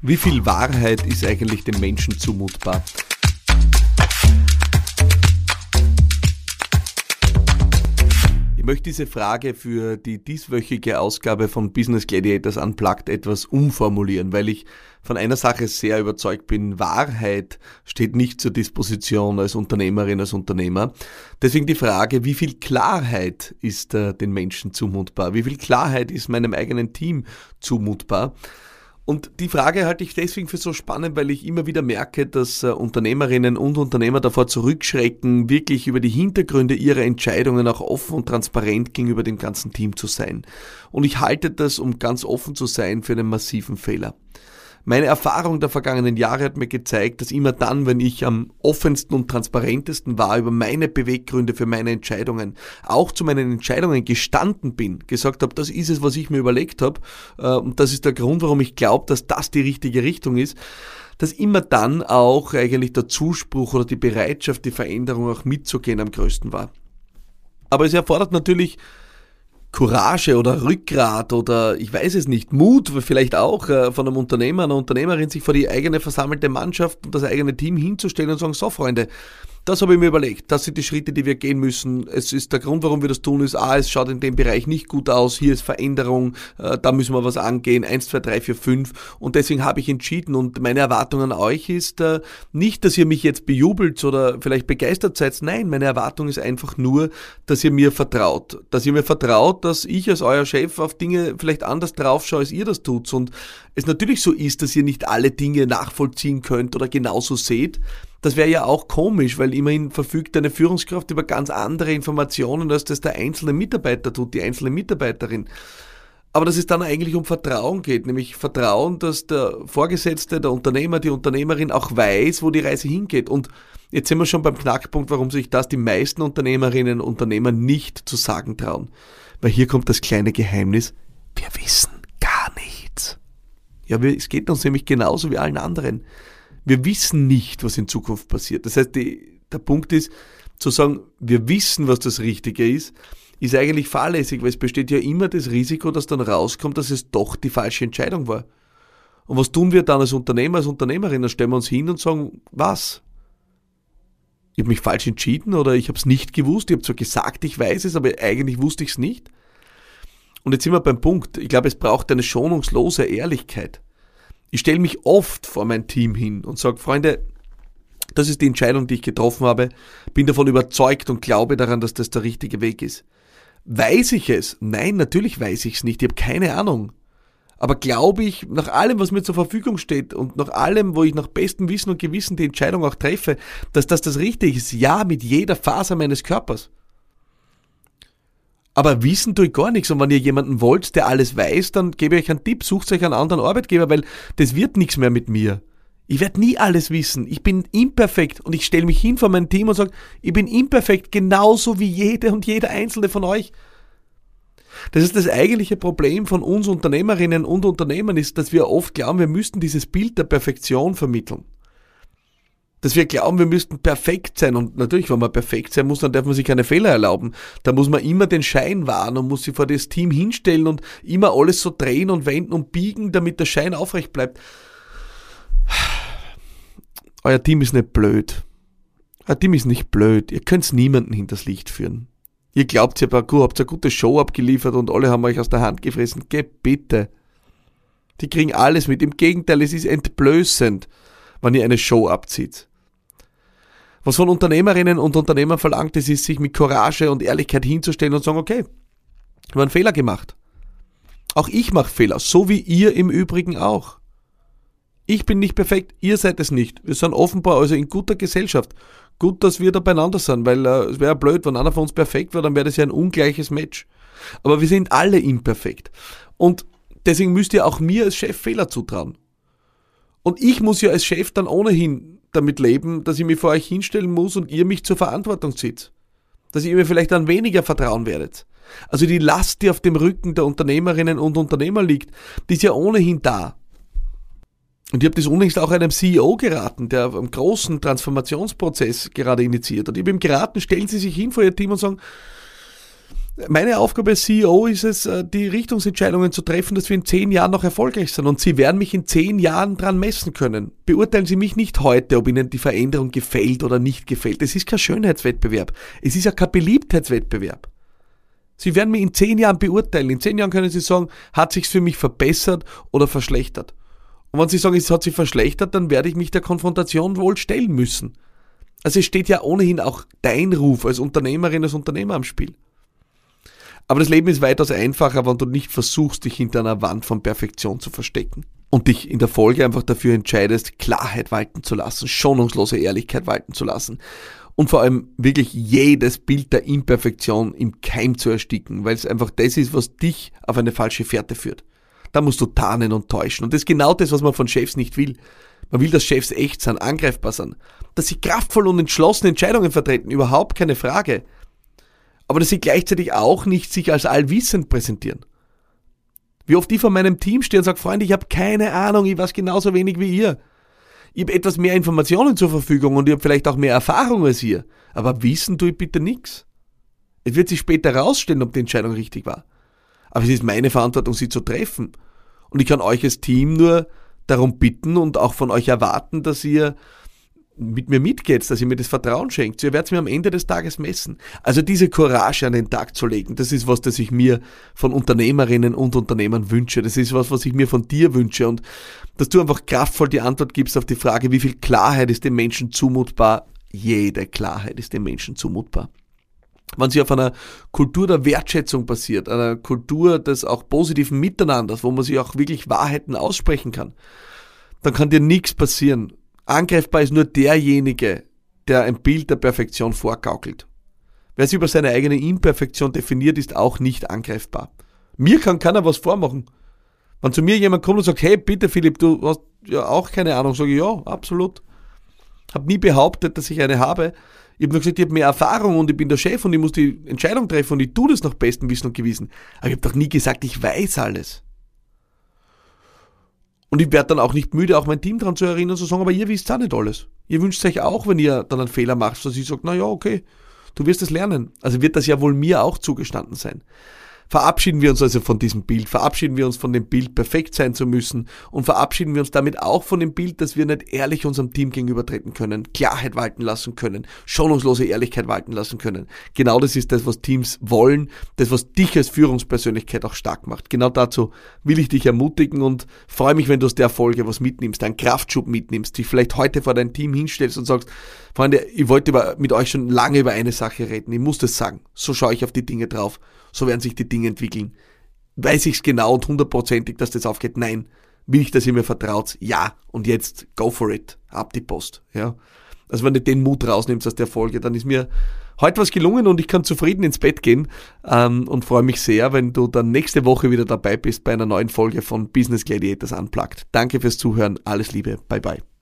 Wie viel Wahrheit ist eigentlich dem Menschen zumutbar? Ich möchte diese Frage für die dieswöchige Ausgabe von Business Gladiators Unplugged etwas umformulieren, weil ich von einer Sache sehr überzeugt bin. Wahrheit steht nicht zur Disposition als Unternehmerin, als Unternehmer. Deswegen die Frage, wie viel Klarheit ist äh, den Menschen zumutbar? Wie viel Klarheit ist meinem eigenen Team zumutbar? Und die Frage halte ich deswegen für so spannend, weil ich immer wieder merke, dass äh, Unternehmerinnen und Unternehmer davor zurückschrecken, wirklich über die Hintergründe ihrer Entscheidungen auch offen und transparent gegenüber dem ganzen Team zu sein. Und ich halte das, um ganz offen zu sein, für einen massiven Fehler. Meine Erfahrung der vergangenen Jahre hat mir gezeigt, dass immer dann, wenn ich am offensten und transparentesten war über meine Beweggründe für meine Entscheidungen, auch zu meinen Entscheidungen gestanden bin, gesagt habe, das ist es, was ich mir überlegt habe äh, und das ist der Grund, warum ich glaube, dass das die richtige Richtung ist, dass immer dann auch eigentlich der Zuspruch oder die Bereitschaft, die Veränderung auch mitzugehen am größten war. Aber es erfordert natürlich Courage oder Rückgrat oder ich weiß es nicht, Mut vielleicht auch äh, von einem Unternehmer, einer Unternehmerin, sich vor die eigene versammelte Mannschaft und das eigene Team hinzustellen und sagen, so Freunde, das habe ich mir überlegt. Das sind die Schritte, die wir gehen müssen. Es ist der Grund, warum wir das tun, ist, A, es schaut in dem Bereich nicht gut aus, hier ist Veränderung, äh, da müssen wir was angehen, eins, zwei, drei, vier, fünf. Und deswegen habe ich entschieden und meine Erwartung an euch ist äh, nicht, dass ihr mich jetzt bejubelt oder vielleicht begeistert seid. Nein, meine Erwartung ist einfach nur, dass ihr mir vertraut. Dass ihr mir vertraut, dass ich als euer Chef auf Dinge vielleicht anders drauf schaue, als ihr das tut. Und es natürlich so ist, dass ihr nicht alle Dinge nachvollziehen könnt oder genauso seht. Das wäre ja auch komisch, weil immerhin verfügt eine Führungskraft über ganz andere Informationen, als das der einzelne Mitarbeiter tut, die einzelne Mitarbeiterin. Aber dass es dann eigentlich um Vertrauen geht, nämlich Vertrauen, dass der Vorgesetzte, der Unternehmer, die Unternehmerin auch weiß, wo die Reise hingeht. Und jetzt sind wir schon beim Knackpunkt, warum sich das die meisten Unternehmerinnen und Unternehmer nicht zu sagen trauen. Weil hier kommt das kleine Geheimnis, wir wissen gar nichts. Ja, es geht uns nämlich genauso wie allen anderen wir wissen nicht, was in Zukunft passiert. Das heißt, die, der Punkt ist, zu sagen, wir wissen, was das Richtige ist, ist eigentlich fahrlässig, weil es besteht ja immer das Risiko, dass dann rauskommt, dass es doch die falsche Entscheidung war. Und was tun wir dann als Unternehmer, als Unternehmerin? Dann stellen wir uns hin und sagen, was? Ich habe mich falsch entschieden oder ich habe es nicht gewusst. Ich habe zwar gesagt, ich weiß es, aber eigentlich wusste ich es nicht. Und jetzt sind wir beim Punkt. Ich glaube, es braucht eine schonungslose Ehrlichkeit. Ich stelle mich oft vor mein Team hin und sage, Freunde, das ist die Entscheidung, die ich getroffen habe, bin davon überzeugt und glaube daran, dass das der richtige Weg ist. Weiß ich es? Nein, natürlich weiß ich es nicht, ich habe keine Ahnung. Aber glaube ich, nach allem, was mir zur Verfügung steht und nach allem, wo ich nach bestem Wissen und Gewissen die Entscheidung auch treffe, dass das das Richtige ist, ja, mit jeder Faser meines Körpers. Aber wissen tue ich gar nichts. Und wenn ihr jemanden wollt, der alles weiß, dann gebe ich euch einen Tipp, sucht euch einen anderen Arbeitgeber, weil das wird nichts mehr mit mir. Ich werde nie alles wissen. Ich bin imperfekt und ich stelle mich hin vor mein Team und sage, ich bin imperfekt, genauso wie jede und jeder einzelne von euch. Das ist das eigentliche Problem von uns Unternehmerinnen und Unternehmern ist, dass wir oft glauben, wir müssten dieses Bild der Perfektion vermitteln dass wir glauben, wir müssten perfekt sein. Und natürlich, wenn man perfekt sein muss, dann darf man sich keine Fehler erlauben. Da muss man immer den Schein wahren und muss sich vor das Team hinstellen und immer alles so drehen und wenden und biegen, damit der Schein aufrecht bleibt. Euer Team ist nicht blöd. Euer Team ist nicht blöd. Ihr könnt niemanden hinters Licht führen. Ihr glaubt, ihr habt eine gute Show abgeliefert und alle haben euch aus der Hand gefressen. Geh bitte. Die kriegen alles mit. Im Gegenteil, es ist entblößend, wenn ihr eine Show abzieht. Was von Unternehmerinnen und Unternehmern verlangt, ist, ist, sich mit Courage und Ehrlichkeit hinzustellen und sagen, okay, wir haben einen Fehler gemacht. Auch ich mache Fehler, so wie ihr im Übrigen auch. Ich bin nicht perfekt, ihr seid es nicht. Wir sind offenbar also in guter Gesellschaft. Gut, dass wir da beieinander sind, weil äh, es wäre blöd, wenn einer von uns perfekt wäre, dann wäre das ja ein ungleiches Match. Aber wir sind alle imperfekt. Und deswegen müsst ihr auch mir als Chef Fehler zutrauen. Und ich muss ja als Chef dann ohnehin damit leben, dass ich mich vor euch hinstellen muss und ihr mich zur Verantwortung zieht. Dass ihr mir vielleicht dann weniger vertrauen werdet. Also die Last, die auf dem Rücken der Unternehmerinnen und Unternehmer liegt, die ist ja ohnehin da. Und ich habe das unlängst auch einem CEO geraten, der einen großen Transformationsprozess gerade initiiert. Und ich habe ihm geraten, stellen Sie sich hin vor Ihr Team und sagen, Meine Aufgabe als CEO ist es, äh, die Richtungsentscheidungen zu treffen, dass wir in zehn Jahren noch erfolgreich sind. Und Sie werden mich in zehn Jahren dran messen können. Beurteilen Sie mich nicht heute, ob Ihnen die Veränderung gefällt oder nicht gefällt. Es ist kein Schönheitswettbewerb. Es ist ja kein Beliebtheitswettbewerb. Sie werden mich in zehn Jahren beurteilen. In zehn Jahren können Sie sagen, hat sich's für mich verbessert oder verschlechtert. Und wenn Sie sagen, es hat sich verschlechtert, dann werde ich mich der Konfrontation wohl stellen müssen. Also es steht ja ohnehin auch dein Ruf als Unternehmerin, als Unternehmer am Spiel. Aber das Leben ist weitaus einfacher, wenn du nicht versuchst, dich hinter einer Wand von Perfektion zu verstecken. Und dich in der Folge einfach dafür entscheidest, Klarheit walten zu lassen, schonungslose Ehrlichkeit walten zu lassen. Und vor allem wirklich jedes Bild der Imperfektion im Keim zu ersticken, weil es einfach das ist, was dich auf eine falsche Fährte führt. Da musst du tarnen und täuschen. Und das ist genau das, was man von Chefs nicht will. Man will, dass Chefs echt sind, angreifbar sind. Dass sie kraftvoll und entschlossen Entscheidungen vertreten, überhaupt keine Frage aber dass sie gleichzeitig auch nicht sich als allwissend präsentieren. Wie oft ich vor meinem Team stehe und sage, Freunde, ich habe keine Ahnung, ich weiß genauso wenig wie ihr. Ich habe etwas mehr Informationen zur Verfügung und ich habe vielleicht auch mehr Erfahrung als ihr. Aber wissen tue ich bitte nichts. Es wird sich später herausstellen, ob die Entscheidung richtig war. Aber es ist meine Verantwortung, sie zu treffen. Und ich kann euch als Team nur darum bitten und auch von euch erwarten, dass ihr mit mir mitgeht, dass ihr mir das Vertrauen schenkt. Ihr werdet mir am Ende des Tages messen. Also diese Courage an den Tag zu legen, das ist was, das ich mir von Unternehmerinnen und Unternehmern wünsche. Das ist was, was ich mir von dir wünsche. Und dass du einfach kraftvoll die Antwort gibst auf die Frage, wie viel Klarheit ist dem Menschen zumutbar? Jede Klarheit ist dem Menschen zumutbar. Wenn sie auf einer Kultur der Wertschätzung basiert, einer Kultur des auch positiven Miteinanders, wo man sich auch wirklich Wahrheiten aussprechen kann, dann kann dir nichts passieren. Angreifbar ist nur derjenige, der ein Bild der Perfektion vorgaukelt. Wer sich über seine eigene Imperfektion definiert, ist auch nicht angreifbar. Mir kann keiner was vormachen. Wenn zu mir jemand kommt und sagt, hey, bitte Philipp, du hast ja auch keine Ahnung, sage ich, ja, absolut. Hab nie behauptet, dass ich eine habe. Ich habe nur gesagt, ich habe mehr Erfahrung und ich bin der Chef und ich muss die Entscheidung treffen und ich tue das nach bestem Wissen und Gewissen. Aber ich habe doch nie gesagt, ich weiß alles. Und ich werde dann auch nicht müde, auch mein Team daran zu erinnern, zu sagen, aber ihr wisst auch nicht alles. Ihr wünscht euch auch, wenn ihr dann einen Fehler macht, dass ich sage, na ja, okay, du wirst es lernen. Also wird das ja wohl mir auch zugestanden sein. Verabschieden wir uns also von diesem Bild, verabschieden wir uns von dem Bild, perfekt sein zu müssen und verabschieden wir uns damit auch von dem Bild, dass wir nicht ehrlich unserem Team gegenübertreten können, Klarheit walten lassen können, schonungslose Ehrlichkeit walten lassen können. Genau das ist das, was Teams wollen, das, was dich als Führungspersönlichkeit auch stark macht. Genau dazu will ich dich ermutigen und freue mich, wenn du aus der Folge was mitnimmst, einen Kraftschub mitnimmst, dich vielleicht heute vor dein Team hinstellst und sagst, Freunde, ich wollte mit euch schon lange über eine Sache reden, ich muss das sagen. So schaue ich auf die Dinge drauf so werden sich die Dinge entwickeln. Weiß ich es genau und hundertprozentig, dass das aufgeht? Nein. Will ich, dass ihr mir vertraut? Ja. Und jetzt go for it. Ab die Post. Ja. Also wenn du den Mut rausnimmst aus der Folge, dann ist mir heute was gelungen und ich kann zufrieden ins Bett gehen ähm, und freue mich sehr, wenn du dann nächste Woche wieder dabei bist bei einer neuen Folge von Business Gladiators Unplugged. Danke fürs Zuhören. Alles Liebe. Bye bye.